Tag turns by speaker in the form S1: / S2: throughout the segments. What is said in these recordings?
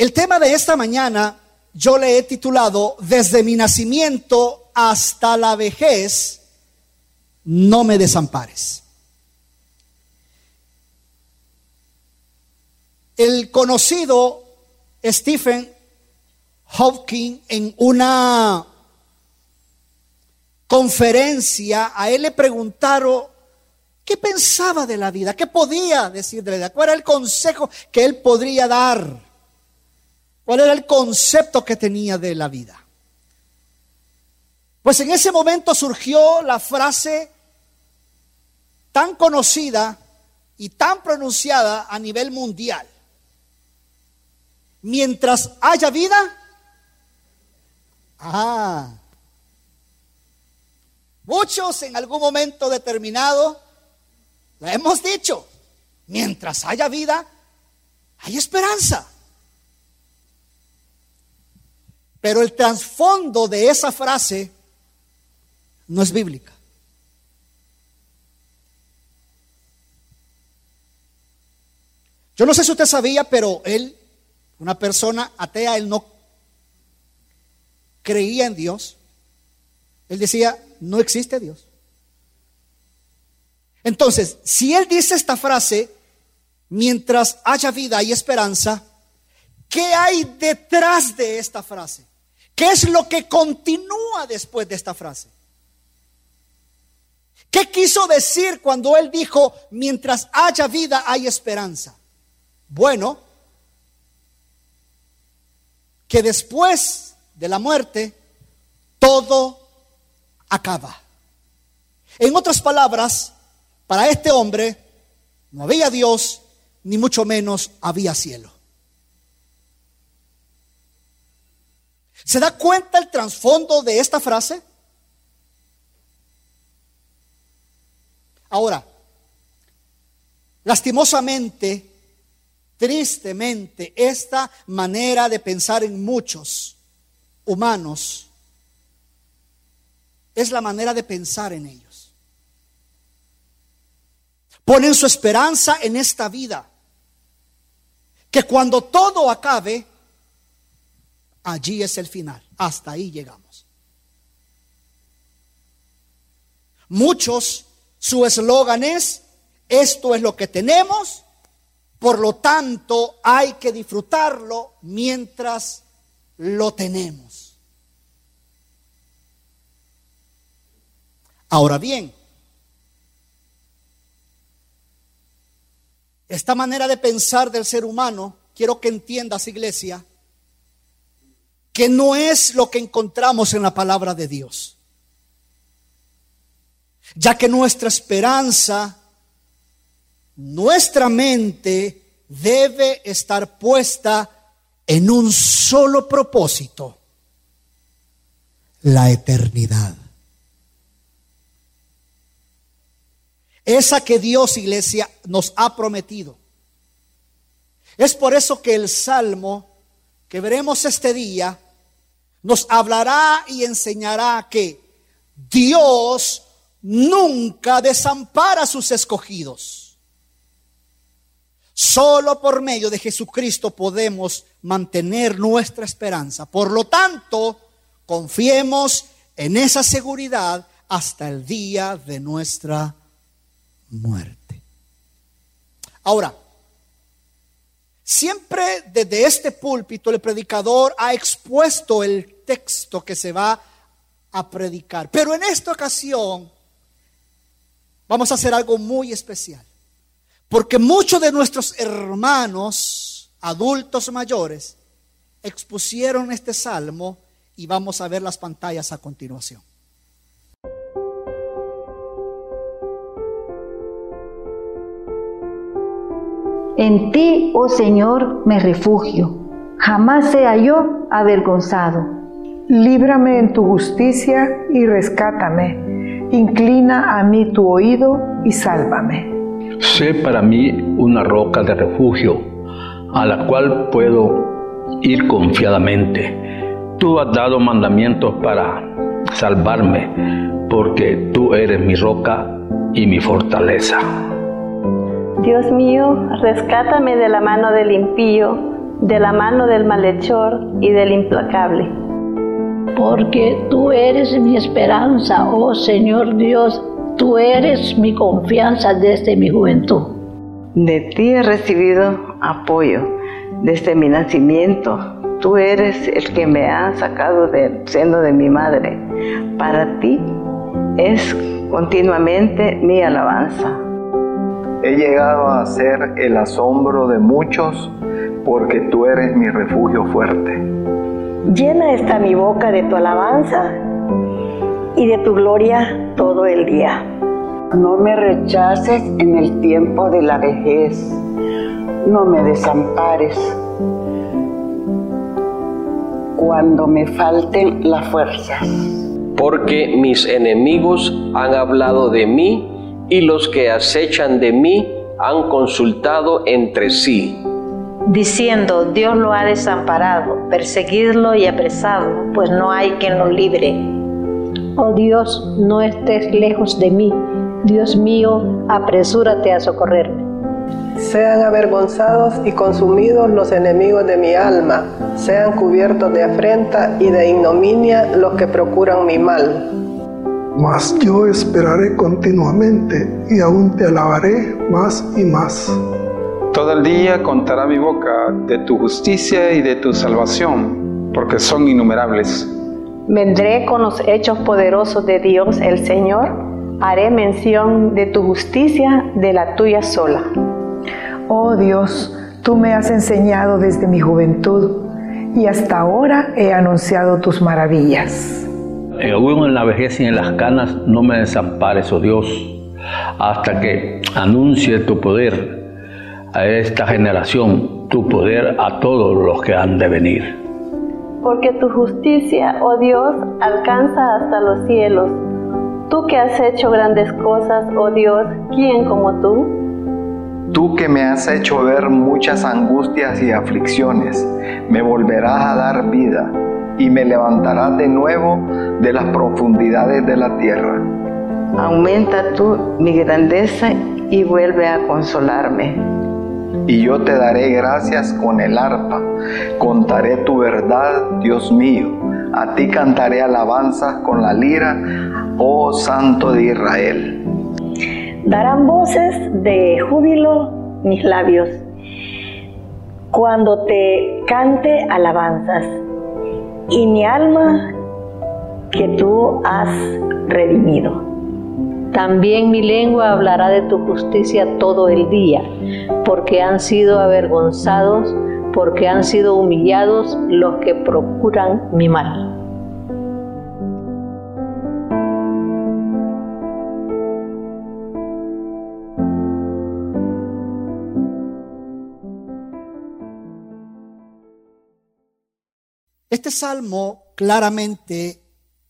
S1: El tema de esta mañana yo le he titulado Desde mi nacimiento hasta la vejez, no me desampares. El conocido Stephen Hawking en una conferencia, a él le preguntaron qué pensaba de la vida, qué podía decir de la vida, cuál era el consejo que él podría dar, cuál era el concepto que tenía de la vida. Pues en ese momento surgió la frase tan conocida y tan pronunciada a nivel mundial mientras haya vida. Ah. Muchos en algún momento determinado la hemos dicho. Mientras haya vida, hay esperanza. Pero el trasfondo de esa frase no es bíblica. Yo no sé si usted sabía, pero él una persona atea, él no creía en Dios. Él decía, no existe Dios. Entonces, si él dice esta frase, mientras haya vida y esperanza, ¿qué hay detrás de esta frase? ¿Qué es lo que continúa después de esta frase? ¿Qué quiso decir cuando él dijo, mientras haya vida hay esperanza? Bueno, que después de la muerte todo acaba. En otras palabras, para este hombre no había Dios, ni mucho menos había cielo. ¿Se da cuenta el trasfondo de esta frase? Ahora, lastimosamente, Tristemente, esta manera de pensar en muchos humanos es la manera de pensar en ellos. Ponen su esperanza en esta vida, que cuando todo acabe, allí es el final, hasta ahí llegamos. Muchos, su eslogan es, esto es lo que tenemos por lo tanto, hay que disfrutarlo mientras lo tenemos. Ahora bien, esta manera de pensar del ser humano, quiero que entiendas, iglesia, que no es lo que encontramos en la palabra de Dios. Ya que nuestra esperanza nuestra mente debe estar puesta en un solo propósito, la eternidad. Esa que Dios, iglesia, nos ha prometido. Es por eso que el Salmo que veremos este día nos hablará y enseñará que Dios nunca desampara a sus escogidos. Solo por medio de Jesucristo podemos mantener nuestra esperanza. Por lo tanto, confiemos en esa seguridad hasta el día de nuestra muerte. Ahora, siempre desde este púlpito el predicador ha expuesto el texto que se va a predicar. Pero en esta ocasión vamos a hacer algo muy especial. Porque muchos de nuestros hermanos adultos mayores expusieron este salmo y vamos a ver las pantallas a continuación.
S2: En ti, oh Señor, me refugio. Jamás sea yo avergonzado.
S3: Líbrame en tu justicia y rescátame. Inclina a mí tu oído y sálvame.
S4: Sé para mí una roca de refugio a la cual puedo ir confiadamente. Tú has dado mandamientos para salvarme, porque tú eres mi roca y mi fortaleza.
S5: Dios mío, rescátame de la mano del impío, de la mano del malhechor y del implacable.
S6: Porque tú eres mi esperanza, oh Señor Dios, tú eres mi confianza desde mi juventud.
S7: De ti he recibido apoyo desde mi nacimiento. Tú eres el que me ha sacado del seno de mi madre. Para ti es continuamente mi alabanza.
S8: He llegado a ser el asombro de muchos porque tú eres mi refugio fuerte.
S9: Llena está mi boca de tu alabanza y de tu gloria todo el día.
S10: No me rechaces en el tiempo de la vejez, no me desampares cuando me falten las fuerzas.
S11: Porque mis enemigos han hablado de mí y los que acechan de mí han consultado entre sí.
S12: Diciendo, Dios lo ha desamparado, perseguidlo y apresadlo, pues no hay quien lo libre.
S6: Oh Dios, no estés lejos de mí. Dios mío, apresúrate a socorrerme.
S13: Sean avergonzados y consumidos los enemigos de mi alma, sean cubiertos de afrenta y de ignominia los que procuran mi mal
S14: mas yo esperaré continuamente y aún te alabaré más y más.
S15: Todo el día contará mi boca de tu justicia y de tu salvación, porque son innumerables.
S5: Vendré con los hechos poderosos de Dios el Señor, haré mención de tu justicia, de la tuya sola.
S3: Oh Dios, tú me has enseñado desde mi juventud y hasta ahora he anunciado tus maravillas
S4: aún en la vejez y en las canas, no me desampares, oh Dios, hasta que anuncie tu poder a esta generación, tu poder a todos los que han de venir.
S5: Porque tu justicia, oh Dios, alcanza hasta los cielos. Tú que has hecho grandes cosas, oh Dios, ¿quién como tú?
S8: Tú que me has hecho ver muchas angustias y aflicciones, me volverás a dar vida y me levantarás de nuevo de las profundidades de la tierra.
S7: Aumenta tú mi grandeza y vuelve a consolarme.
S8: Y yo te daré gracias con el arpa, contaré tu verdad, Dios mío. A ti cantaré alabanzas con la lira, oh Santo de Israel.
S9: Darán voces de júbilo mis labios cuando te cante alabanzas y mi alma que tú has redimido.
S6: También mi lengua hablará de tu justicia todo el día, porque han sido avergonzados, porque han sido humillados los que procuran mi mal.
S1: Este salmo claramente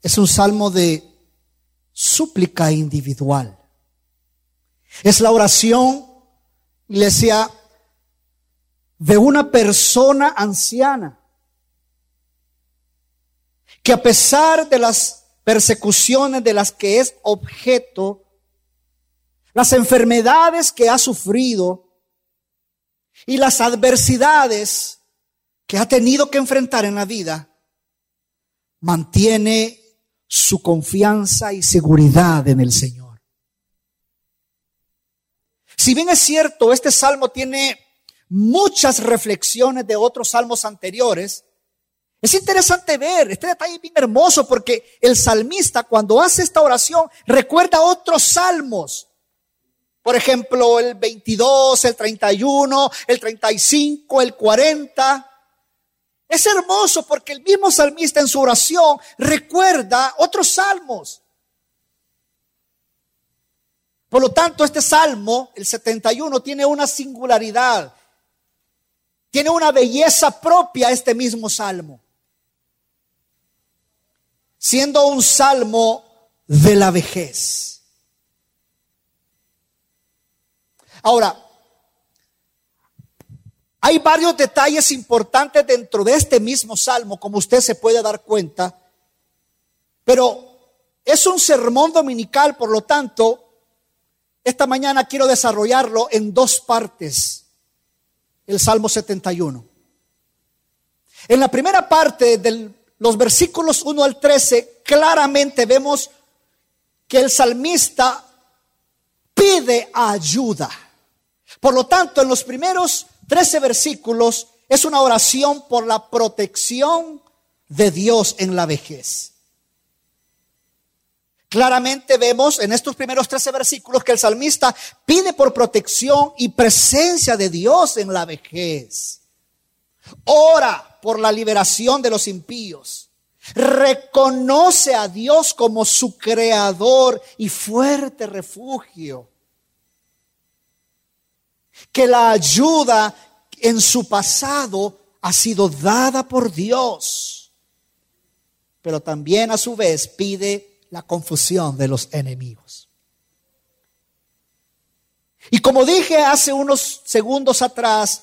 S1: es un salmo de súplica individual. Es la oración, iglesia, de una persona anciana que a pesar de las persecuciones de las que es objeto, las enfermedades que ha sufrido y las adversidades que ha tenido que enfrentar en la vida, mantiene su confianza y seguridad en el Señor. Si bien es cierto, este salmo tiene muchas reflexiones de otros salmos anteriores, es interesante ver, este detalle bien hermoso porque el salmista cuando hace esta oración recuerda otros salmos. Por ejemplo, el 22, el 31, el 35, el 40. Es hermoso porque el mismo salmista en su oración recuerda otros salmos. Por lo tanto, este salmo, el 71, tiene una singularidad. Tiene una belleza propia este mismo salmo. Siendo un salmo de la vejez. Ahora, hay varios detalles importantes dentro de este mismo salmo, como usted se puede dar cuenta, pero es un sermón dominical, por lo tanto, esta mañana quiero desarrollarlo en dos partes, el Salmo 71. En la primera parte de los versículos 1 al 13, claramente vemos que el salmista pide ayuda. Por lo tanto, en los primeros 13 versículos es una oración por la protección de Dios en la vejez. Claramente vemos en estos primeros 13 versículos que el salmista pide por protección y presencia de Dios en la vejez. Ora por la liberación de los impíos. Reconoce a Dios como su creador y fuerte refugio. Que la ayuda en su pasado ha sido dada por Dios. Pero también a su vez pide la confusión de los enemigos. Y como dije hace unos segundos atrás,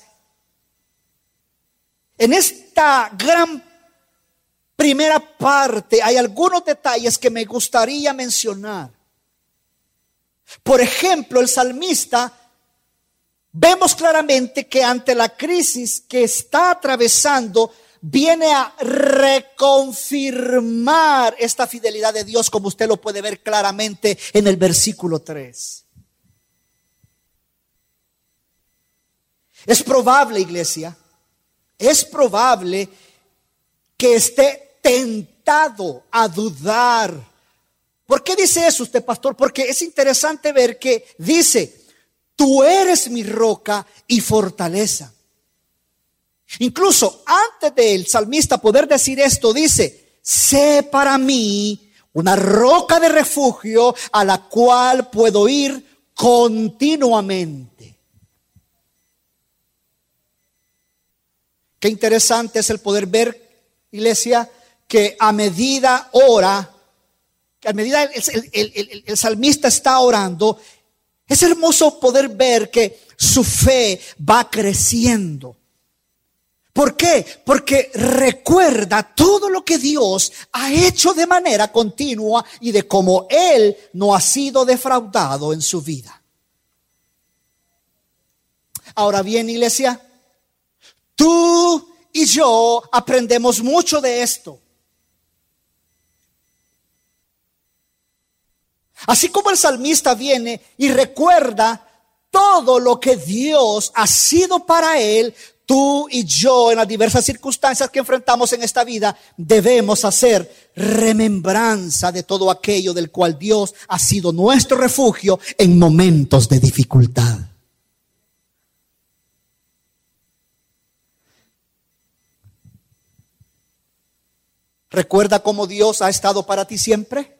S1: en esta gran primera parte hay algunos detalles que me gustaría mencionar. Por ejemplo, el salmista vemos claramente que ante la crisis que está atravesando, viene a reconfirmar esta fidelidad de Dios, como usted lo puede ver claramente en el versículo 3. Es probable, iglesia, es probable que esté tentado a dudar. ¿Por qué dice eso usted, pastor? Porque es interesante ver que dice, tú eres mi roca y fortaleza. Incluso antes del salmista poder decir esto, dice, sé para mí una roca de refugio a la cual puedo ir continuamente. Qué interesante es el poder ver, iglesia, que a medida ora, que a medida el, el, salmista está orando, es hermoso poder ver que su fe va creciendo. ¿Por qué? Porque recuerda todo lo que Dios ha hecho de manera continua y de cómo Él no ha sido defraudado en su vida. Ahora bien, iglesia, Tú y yo aprendemos mucho de esto. Así como el salmista viene y recuerda todo lo que Dios ha sido para él, tú y yo en las diversas circunstancias que enfrentamos en esta vida debemos hacer remembranza de todo aquello del cual Dios ha sido nuestro refugio en momentos de dificultad. ¿Recuerda cómo Dios ha estado para ti siempre?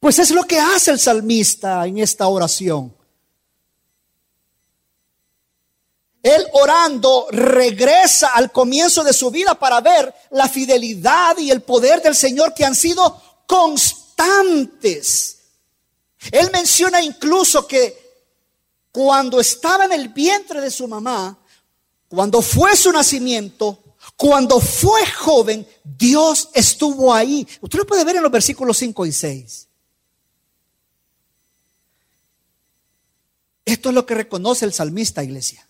S1: Pues es lo que hace el salmista en esta oración. Él orando regresa al comienzo de su vida para ver la fidelidad y el poder del Señor que han sido constantes. Él menciona incluso que cuando estaba en el vientre de su mamá, cuando fue su nacimiento, cuando fue joven, Dios estuvo ahí. Usted lo puede ver en los versículos 5 y 6. Esto es lo que reconoce el salmista, iglesia.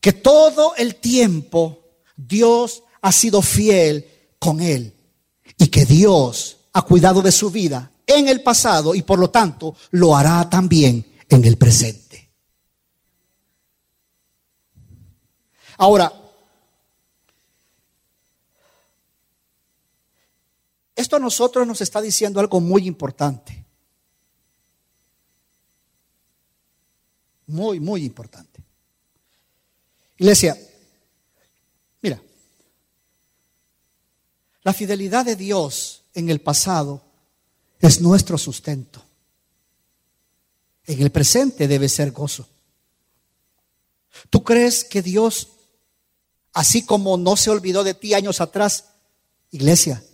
S1: Que todo el tiempo Dios ha sido fiel con él y que Dios ha cuidado de su vida en el pasado y por lo tanto lo hará también en el presente. Ahora, esto a nosotros nos está diciendo algo muy importante. Muy, muy importante. Iglesia, mira, la fidelidad de Dios en el pasado es nuestro sustento. En el presente debe ser gozo. ¿Tú crees que Dios Así como no se olvidó de ti años atrás, iglesia,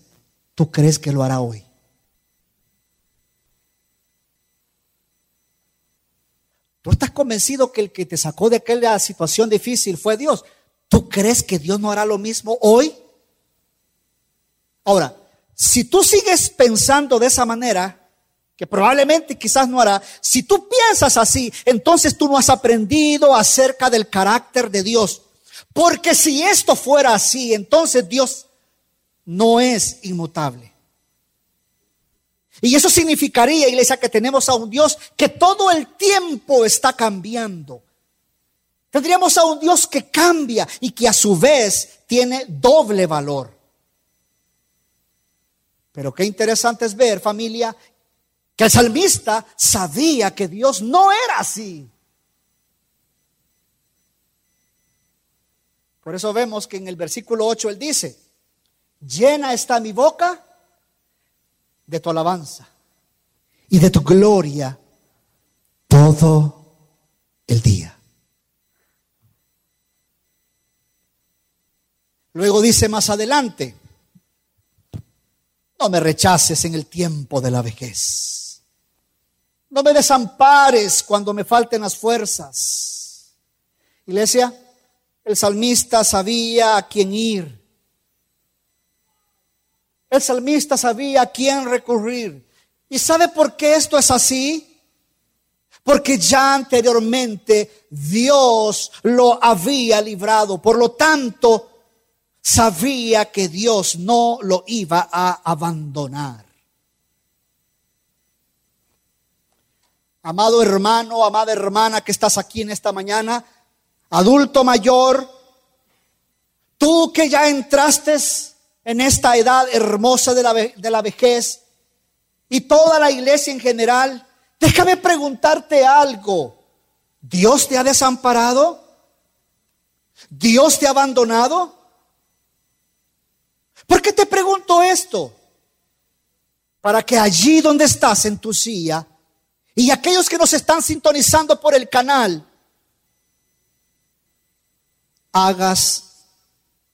S1: ¿tú crees que lo hará hoy? ¿Tú estás convencido que el que te sacó de aquella situación difícil fue Dios? ¿Tú crees que Dios no hará lo mismo hoy? Ahora, si tú sigues pensando de esa manera, que probablemente quizás no hará, si tú piensas así, entonces tú no has aprendido acerca del carácter de Dios. Porque si esto fuera así, entonces Dios no es inmutable. Y eso significaría, iglesia, que tenemos a un Dios que todo el tiempo está cambiando. Tendríamos a un Dios que cambia y que a su vez tiene doble valor. Pero qué interesante es ver, familia, que el salmista sabía que Dios no era así. Por eso vemos que en el versículo 8 él dice, llena está mi boca de tu alabanza y de tu gloria todo el día. Luego dice más adelante, no me rechaces en el tiempo de la vejez. No me desampares cuando me falten las fuerzas. Iglesia, el salmista sabía a quién ir. El salmista sabía a quién recurrir. ¿Y sabe por qué esto es así? Porque ya anteriormente Dios lo había librado. Por lo tanto, sabía que Dios no lo iba a abandonar. Amado hermano, amada hermana que estás aquí en esta mañana, adulto mayor, tú que ya entraste en esta edad hermosa de la, de la vejez y toda la iglesia en general, déjame preguntarte algo. ¿Dios te ha desamparado? ¿Dios te ha abandonado? ¿Por qué te pregunto esto? Para que allí donde estás en tu silla, y aquellos que nos están sintonizando por el canal, hagas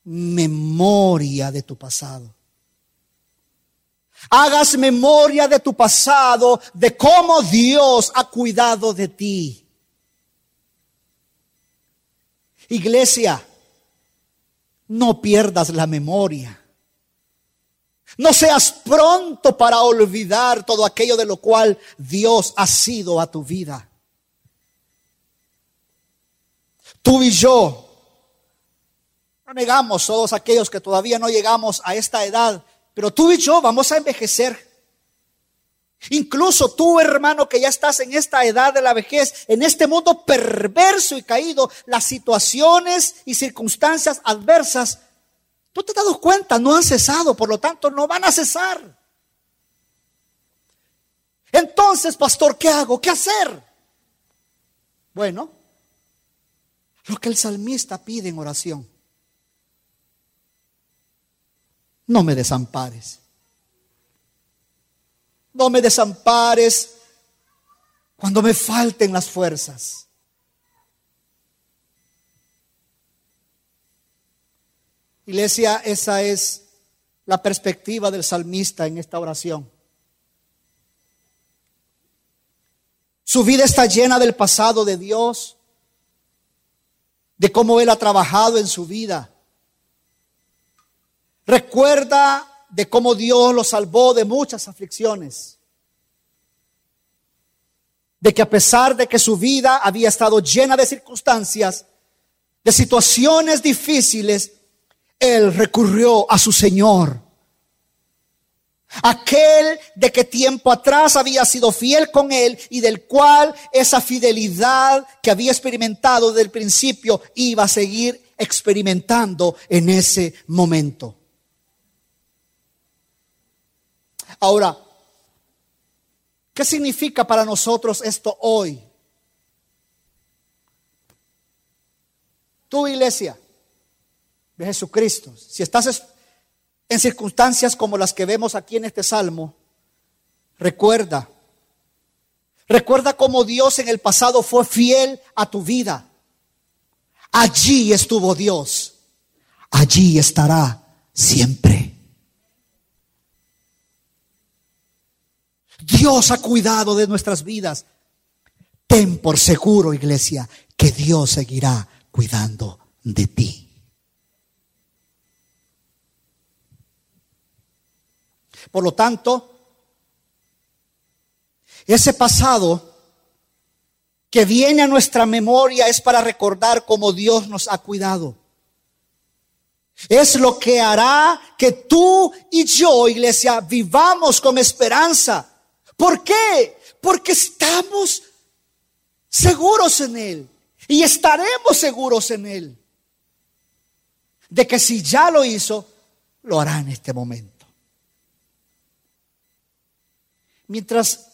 S1: memoria de tu pasado. Hagas memoria de tu pasado, de cómo Dios ha cuidado de ti. Iglesia, no pierdas la memoria. No seas pronto para olvidar todo aquello de lo cual Dios ha sido a tu vida. Tú y yo, negamos todos aquellos que todavía no llegamos a esta edad, pero tú y yo vamos a envejecer. Incluso tú, hermano, que ya estás en esta edad de la vejez, en este mundo perverso y caído, las situaciones y circunstancias adversas Tú te has dado cuenta, no han cesado, por lo tanto no van a cesar. Entonces, pastor, ¿qué hago? ¿Qué hacer? Bueno, lo que el salmista pide en oración. No me desampares. No me desampares cuando me falten las fuerzas. Iglesia, esa es la perspectiva del salmista en esta oración. Su vida está llena del pasado de Dios, de cómo Él ha trabajado en su vida. Recuerda de cómo Dios lo salvó de muchas aflicciones. De que a pesar de que su vida había estado llena de circunstancias, de situaciones difíciles, él recurrió a su Señor. Aquel de que tiempo atrás había sido fiel con él y del cual esa fidelidad que había experimentado desde el principio iba a seguir experimentando en ese momento. Ahora, ¿qué significa para nosotros esto hoy? Tu iglesia, de Jesucristo, si estás en circunstancias como las que vemos aquí en este salmo, recuerda, recuerda cómo Dios en el pasado fue fiel a tu vida. Allí estuvo Dios, allí estará siempre. Dios ha cuidado de nuestras vidas. Ten por seguro, iglesia, que Dios seguirá cuidando de ti. Por lo tanto, Ese pasado que viene a nuestra memoria es para recordar cómo Dios nos ha cuidado. Es lo que hará que tú y yo, iglesia, vivamos con esperanza. ¿Por qué? Porque estamos seguros en Él y estaremos seguros en Él. De que si ya lo hizo, lo hará en este momento. Mientras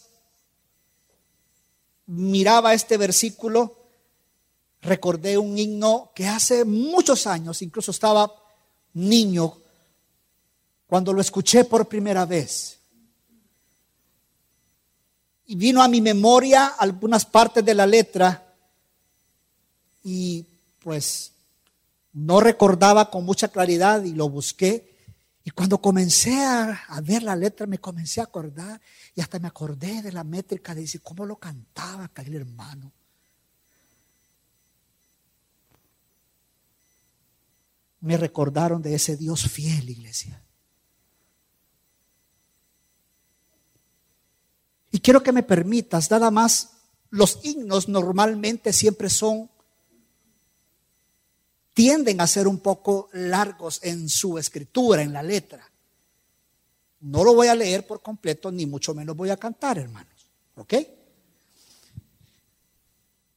S1: miraba este versículo, recordé un himno que hace muchos años, incluso estaba niño, cuando lo escuché por primera vez. Y vino a mi memoria algunas partes de la letra y pues no recordaba con mucha claridad y lo busqué. Y cuando comencé a, ver la letra me comencé a acordar y hasta me acordé de la métrica de decir cómo lo cantaba aquel hermano. Me recordaron de ese Dios fiel, iglesia. Y quiero que me permitas, nada más, los himnos normalmente siempre son, tienden a ser un poco largos en su escritura, en la letra. No lo voy a leer por completo, ni mucho menos voy a cantar, hermanos. ¿Ok?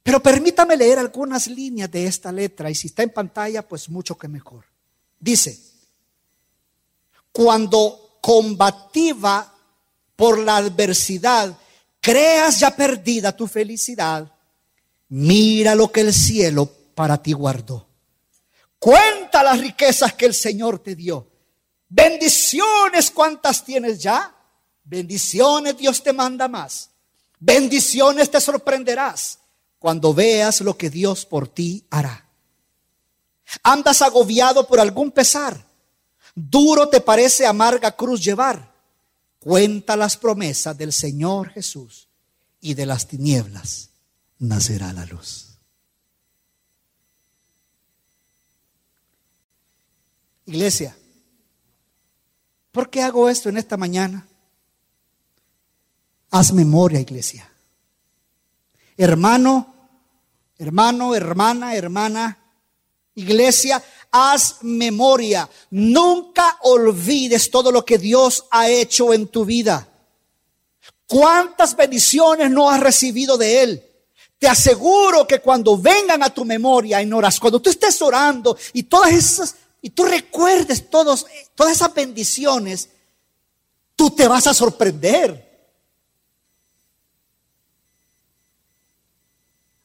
S1: Pero permítame leer algunas líneas de esta letra y si está en pantalla, pues mucho que mejor. Dice, cuando combativa por la adversidad, creas ya perdida tu felicidad, mira lo que el cielo para ti guardó. Cuenta las riquezas que el Señor te dio. Bendiciones, ¿cuántas tienes ya? Bendiciones Dios te manda más. Bendiciones te sorprenderás cuando veas lo que Dios por ti hará. Andas agobiado por algún pesar. Duro te parece amarga cruz llevar cuenta las promesas del Señor Jesús y de las tinieblas nacerá la luz. Iglesia, ¿por qué hago esto en esta mañana? Haz memoria, iglesia. Hermano, hermano, hermana, hermana, iglesia, haz memoria. Nunca olvides todo lo que Dios ha hecho en tu vida. ¿Cuántas bendiciones no has recibido de Él? Te aseguro que cuando vengan a tu memoria en horas, cuando tú estés orando y todas esas, y tú recuerdes todos, todas esas bendiciones, tú te vas a sorprender.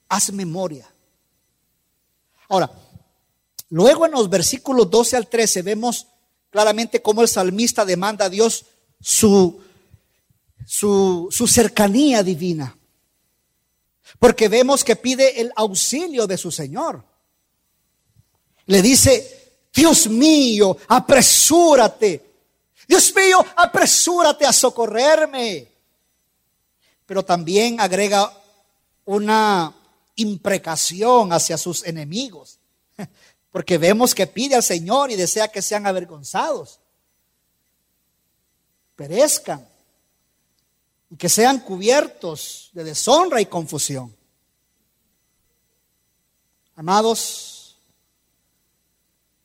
S1: Haz memoria. Ahora, Luego en los versículos 12 al 13 vemos claramente cómo el salmista demanda a Dios su, su, su cercanía divina. Porque vemos que pide el auxilio de su Señor. Le dice, Dios mío, apresúrate. Dios mío, apresúrate a socorrerme. Pero también agrega una imprecación hacia sus enemigos. Porque vemos que pide al Señor y desea que sean avergonzados, perezcan y que sean cubiertos de deshonra y confusión. Amados,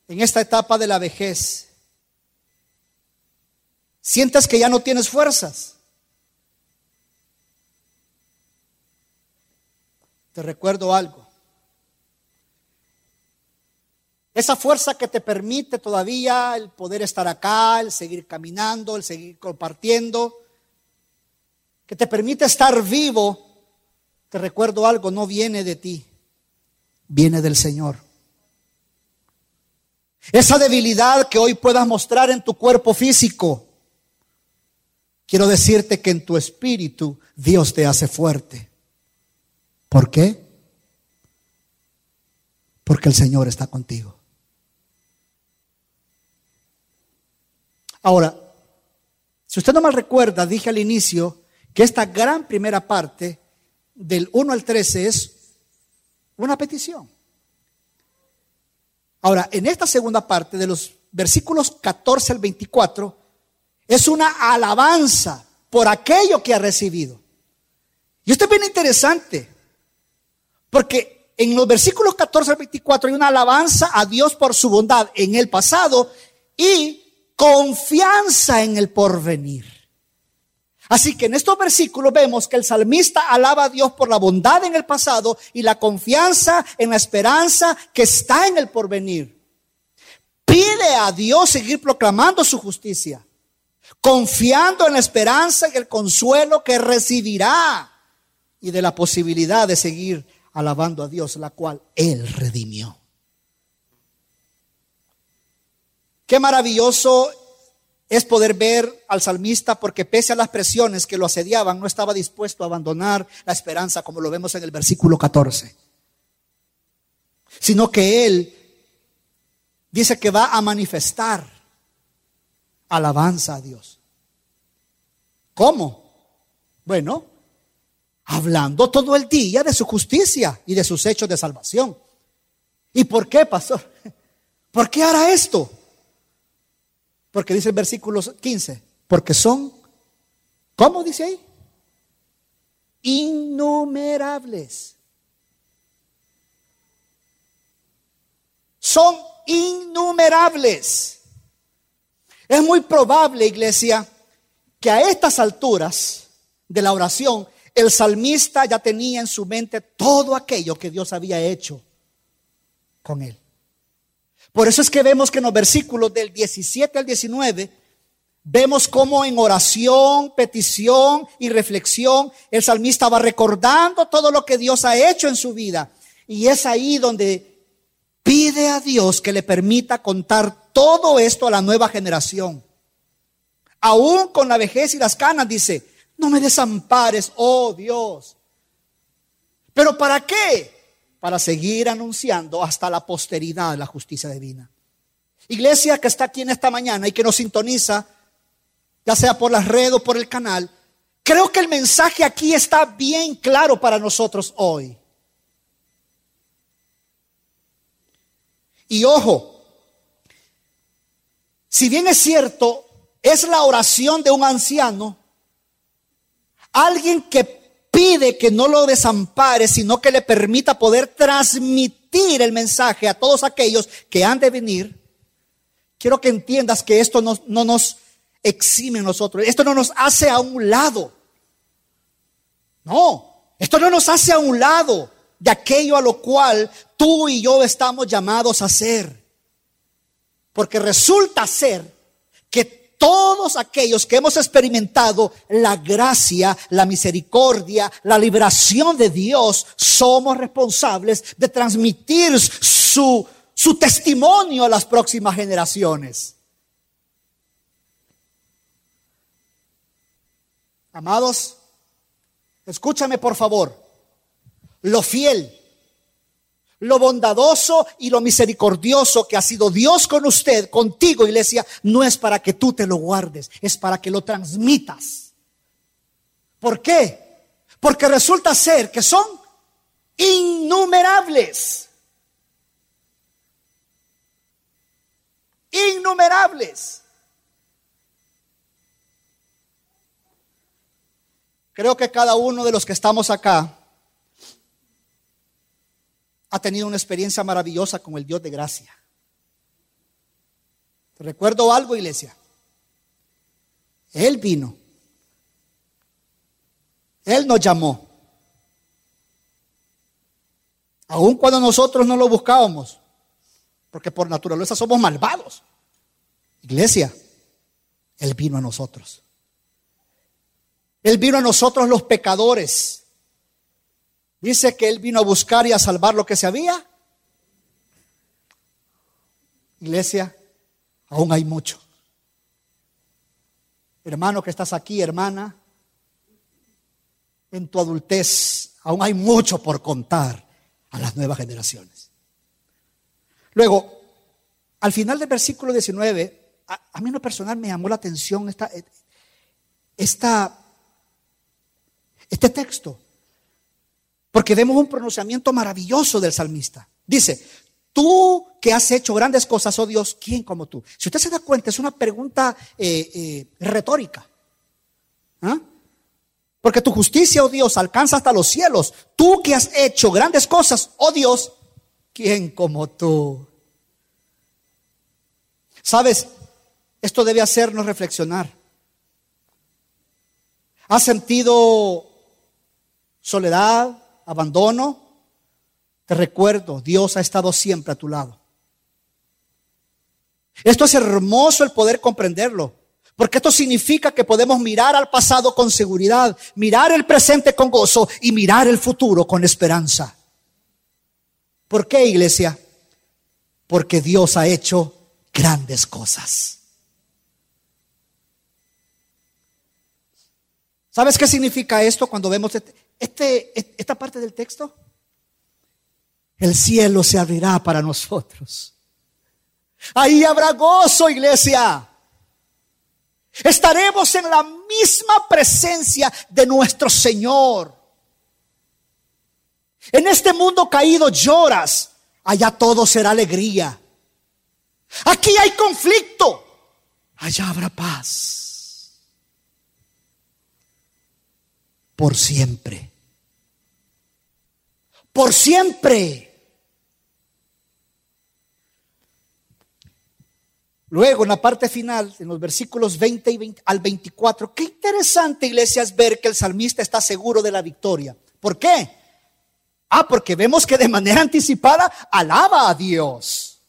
S1: en esta etapa de la vejez, sientes que ya no tienes fuerzas. Te recuerdo algo. Esa fuerza que te permite todavía el poder estar acá, el seguir caminando, el seguir compartiendo, que te permite estar vivo, te recuerdo algo, no viene de ti, viene del Señor. Esa debilidad que hoy puedas mostrar en tu cuerpo físico, quiero decirte que en tu espíritu Dios te hace fuerte. ¿Por qué? Porque el Señor está contigo. Ahora, si usted no mal recuerda, dije al inicio que esta gran primera parte, del 1 al 13, es una petición. Ahora, en esta segunda parte, de los versículos 14 al 24, es una alabanza por aquello que ha recibido. Y esto es bien interesante, porque en los versículos 14 al 24 hay una alabanza a Dios por su bondad en el pasado y confianza en el porvenir. Así que en estos versículos vemos que el salmista alaba a Dios por la bondad en el pasado y la confianza en la esperanza que está en el porvenir. Pide a Dios seguir proclamando su justicia, confiando en la esperanza y el consuelo que recibirá y de la posibilidad de seguir alabando a Dios, la cual Él redimió. Qué maravilloso es poder ver al salmista porque pese a las presiones que lo asediaban, no estaba dispuesto a abandonar la esperanza como lo vemos en el versículo 14, sino que él dice que va a manifestar alabanza a Dios. ¿Cómo? Bueno, hablando todo el día de su justicia y de sus hechos de salvación. ¿Y por qué, pastor? ¿Por qué hará esto? Porque dice el versículo 15, porque son, ¿cómo dice ahí? Innumerables. Son innumerables. Es muy probable, iglesia, que a estas alturas de la oración, el salmista ya tenía en su mente todo aquello que Dios había hecho con él. Por eso es que vemos que en los versículos del 17 al 19 vemos cómo en oración, petición y reflexión el salmista va recordando todo lo que Dios ha hecho en su vida. Y es ahí donde pide a Dios que le permita contar todo esto a la nueva generación. Aún con la vejez y las canas, dice, no me desampares, oh Dios. ¿Pero para qué? Para seguir anunciando hasta la posteridad la justicia divina. Iglesia que está aquí en esta mañana y que nos sintoniza, ya sea por la red o por el canal, creo que el mensaje aquí está bien claro para nosotros hoy. Y ojo, si bien es cierto, es la oración de un anciano, alguien que pide que no lo desampare, sino que le permita poder transmitir el mensaje a todos aquellos que han de venir. Quiero que entiendas que esto no, no nos exime a nosotros, esto no nos hace a un lado. No, esto no nos hace a un lado de aquello a lo cual tú y yo estamos llamados a hacer. Porque resulta ser que todos aquellos que hemos experimentado la gracia, la misericordia, la liberación de Dios, somos responsables de transmitir su, su testimonio a las próximas generaciones. Amados, escúchame por favor. Lo fiel lo bondadoso y lo misericordioso que ha sido Dios con usted, contigo, iglesia, no es para que tú te lo guardes, es para que lo transmitas. ¿Por qué? Porque resulta ser que son innumerables. Innumerables. Creo que cada uno de los que estamos acá ha tenido una experiencia maravillosa con el Dios de gracia. ¿Te recuerdo algo, iglesia? Él vino. Él nos llamó. Aun cuando nosotros no lo buscábamos, porque por naturaleza somos malvados. Iglesia, Él vino a nosotros. Él vino a nosotros los pecadores Dice que Él vino a buscar y a salvar lo que se había. Iglesia, aún hay mucho. Hermano que estás aquí, hermana, en tu adultez, aún hay mucho por contar a las nuevas generaciones. Luego, al final del versículo 19, a, mí en lo personal me llamó la atención esta, esta, este texto. Porque vemos un pronunciamiento maravilloso del salmista. Dice, tú que has hecho grandes cosas, oh Dios, ¿quién como tú? Si usted se da cuenta, es una pregunta eh, eh, retórica. ¿Ah? Porque tu justicia, oh Dios, alcanza hasta los cielos. Tú que has hecho grandes cosas, oh Dios, ¿quién como tú? Sabes, esto debe hacernos reflexionar. ¿Has sentido soledad, abandono? Te recuerdo, Dios ha estado siempre a tu lado. Esto es hermoso el poder comprenderlo. Porque esto significa que podemos mirar al pasado con seguridad, mirar el presente con gozo y mirar el futuro con esperanza. ¿Por qué, iglesia? Porque Dios ha hecho grandes cosas. ¿Sabes qué significa esto cuando vemos este, este esta parte del texto? El cielo se abrirá para nosotros. Ahí habrá gozo, iglesia. Estaremos en la misma presencia de nuestro Señor. En este mundo caído lloras, allá todo será alegría. Aquí hay conflicto, allá habrá paz. Por siempre. Por siempre. Luego, en la parte final, en los versículos 20 y 20 al 24, qué interesante, iglesia, es ver que el salmista está seguro de la victoria. ¿Por qué? Ah, porque vemos que de manera anticipada alaba a Dios.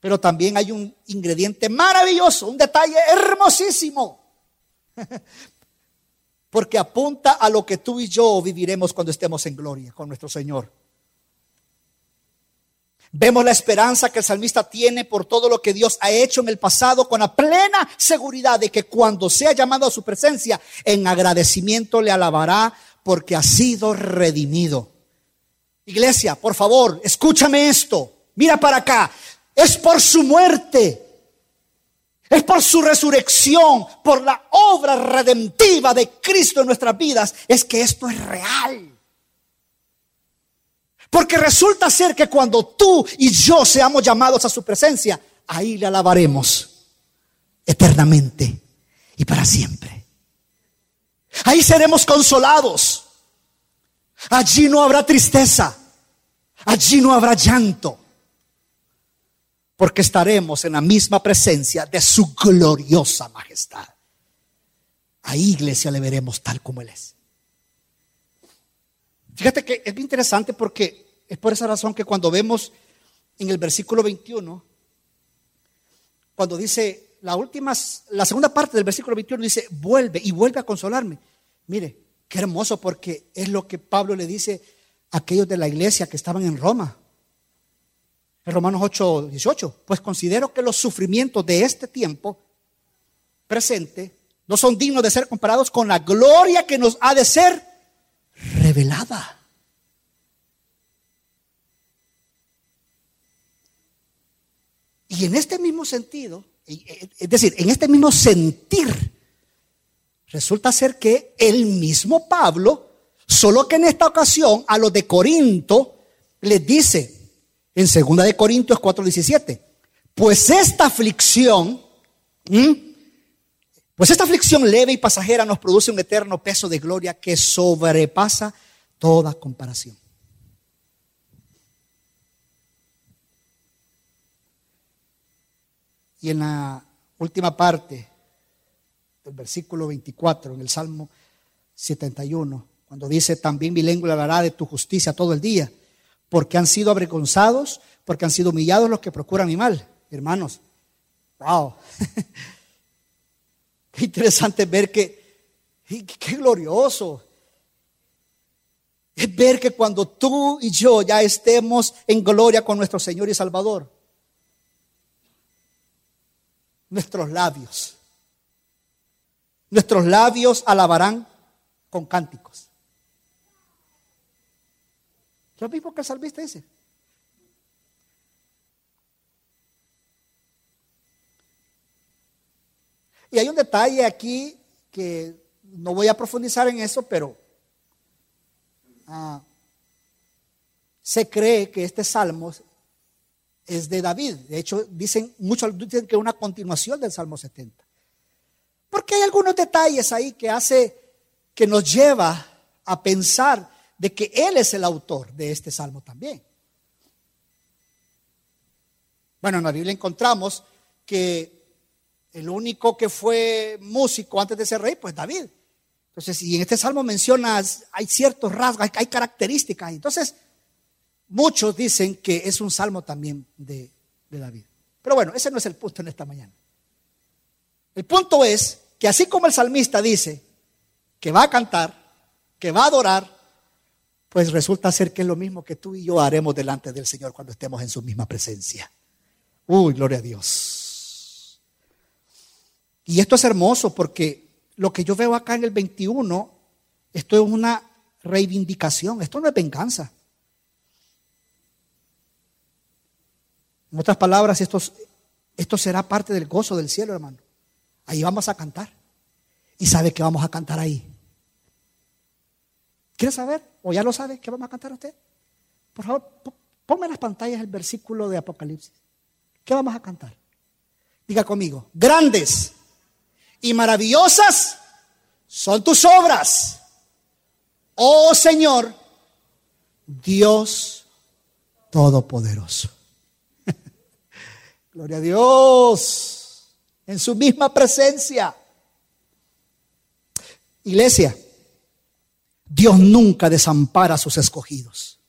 S1: Pero también hay un ingrediente maravilloso, un detalle hermosísimo. Porque apunta a lo que tú y yo viviremos cuando estemos en gloria con nuestro Señor. Vemos la esperanza que el salmista tiene por todo lo que Dios ha hecho en el pasado con la plena seguridad de que cuando sea llamado a su presencia, en agradecimiento le alabará porque ha sido redimido. Iglesia, por favor, escúchame esto. Mira para acá. Es por su muerte. Es por su resurrección, por la obra redentiva de Cristo en nuestras vidas, es que esto es real. Porque resulta ser que cuando tú y yo seamos llamados a su presencia, ahí le alabaremos eternamente y para siempre. Ahí seremos consolados. Allí no habrá tristeza. Allí no habrá llanto. Porque estaremos en la misma presencia de su gloriosa majestad. Ahí, iglesia, le veremos tal como Él es. Fíjate que es bien interesante porque es por esa razón que cuando vemos en el versículo 21, cuando dice la última, la segunda parte del versículo 21 dice, vuelve y vuelve a consolarme. Mire, qué hermoso porque es lo que Pablo le dice a aquellos de la iglesia que estaban en Roma. En Romanos 8, 18, pues considero que los sufrimientos de este tiempo presente no son dignos de ser comparados con la gloria que nos ha de ser revelada. Y en este mismo sentido, es decir, en este mismo sentir, resulta ser que el mismo Pablo, solo que en esta ocasión a los de Corinto les dice en 2 de Corintios 4:17, pues esta aflicción, pues esta aflicción leve y pasajera nos produce un eterno peso de gloria que sobrepasa toda comparación. Y en la última parte del versículo 24, en el Salmo 71, cuando dice, también mi lengua hablará de tu justicia todo el día, porque han sido avergonzados, porque han sido humillados los que procuran mi mal. Hermanos, wow. qué interesante ver que, qué glorioso. Es ver que cuando tú y yo ya estemos en gloria con nuestro Señor y Salvador, nuestros labios. Nuestros labios alabarán con cánticos. Lo mismo que el salmista dice. Y hay un detalle aquí que no voy a profundizar en eso, pero ah, se cree que este salmo es de David. De hecho, dicen, muchos dicen que es una continuación del Salmo 70. Porque hay algunos detalles ahí que hace que nos lleva a pensar de que Él es el autor de este salmo también. Bueno, en la Biblia encontramos que el único que fue músico antes de ser rey, pues David. Entonces, y en este salmo mencionas, hay ciertos rasgos, hay, características. Entonces, muchos dicen que es un salmo también de, de David. Pero bueno, ese no es el punto en esta mañana. El punto es que así como el salmista dice que va a cantar, que va a adorar, pues resulta ser que es lo mismo que tú y yo haremos delante del Señor cuando estemos en su misma presencia. Uy, gloria a Dios. Y esto es hermoso porque lo que yo veo acá en el 21, esto es una reivindicación, esto no es venganza. En otras palabras, esto, esto será parte del gozo del cielo, hermano. Ahí vamos a cantar. ¿Y sabe que vamos a cantar ahí? ¿Quiere saber? ¿O ya lo sabe qué vamos a cantar usted? Por favor, ponme en las pantallas el versículo de Apocalipsis. ¿Qué vamos a cantar? Diga conmigo, grandes y maravillosas son tus obras, oh Señor, Dios Todopoderoso. Gloria a Dios, en su misma presencia. Iglesia, Dios nunca desampara a sus escogidos.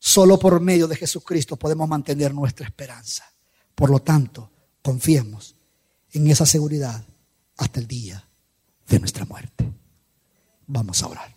S1: Solo por medio de Jesucristo podemos mantener nuestra esperanza. Por lo tanto, confiemos en esa seguridad hasta el día de nuestra muerte. Vamos a orar.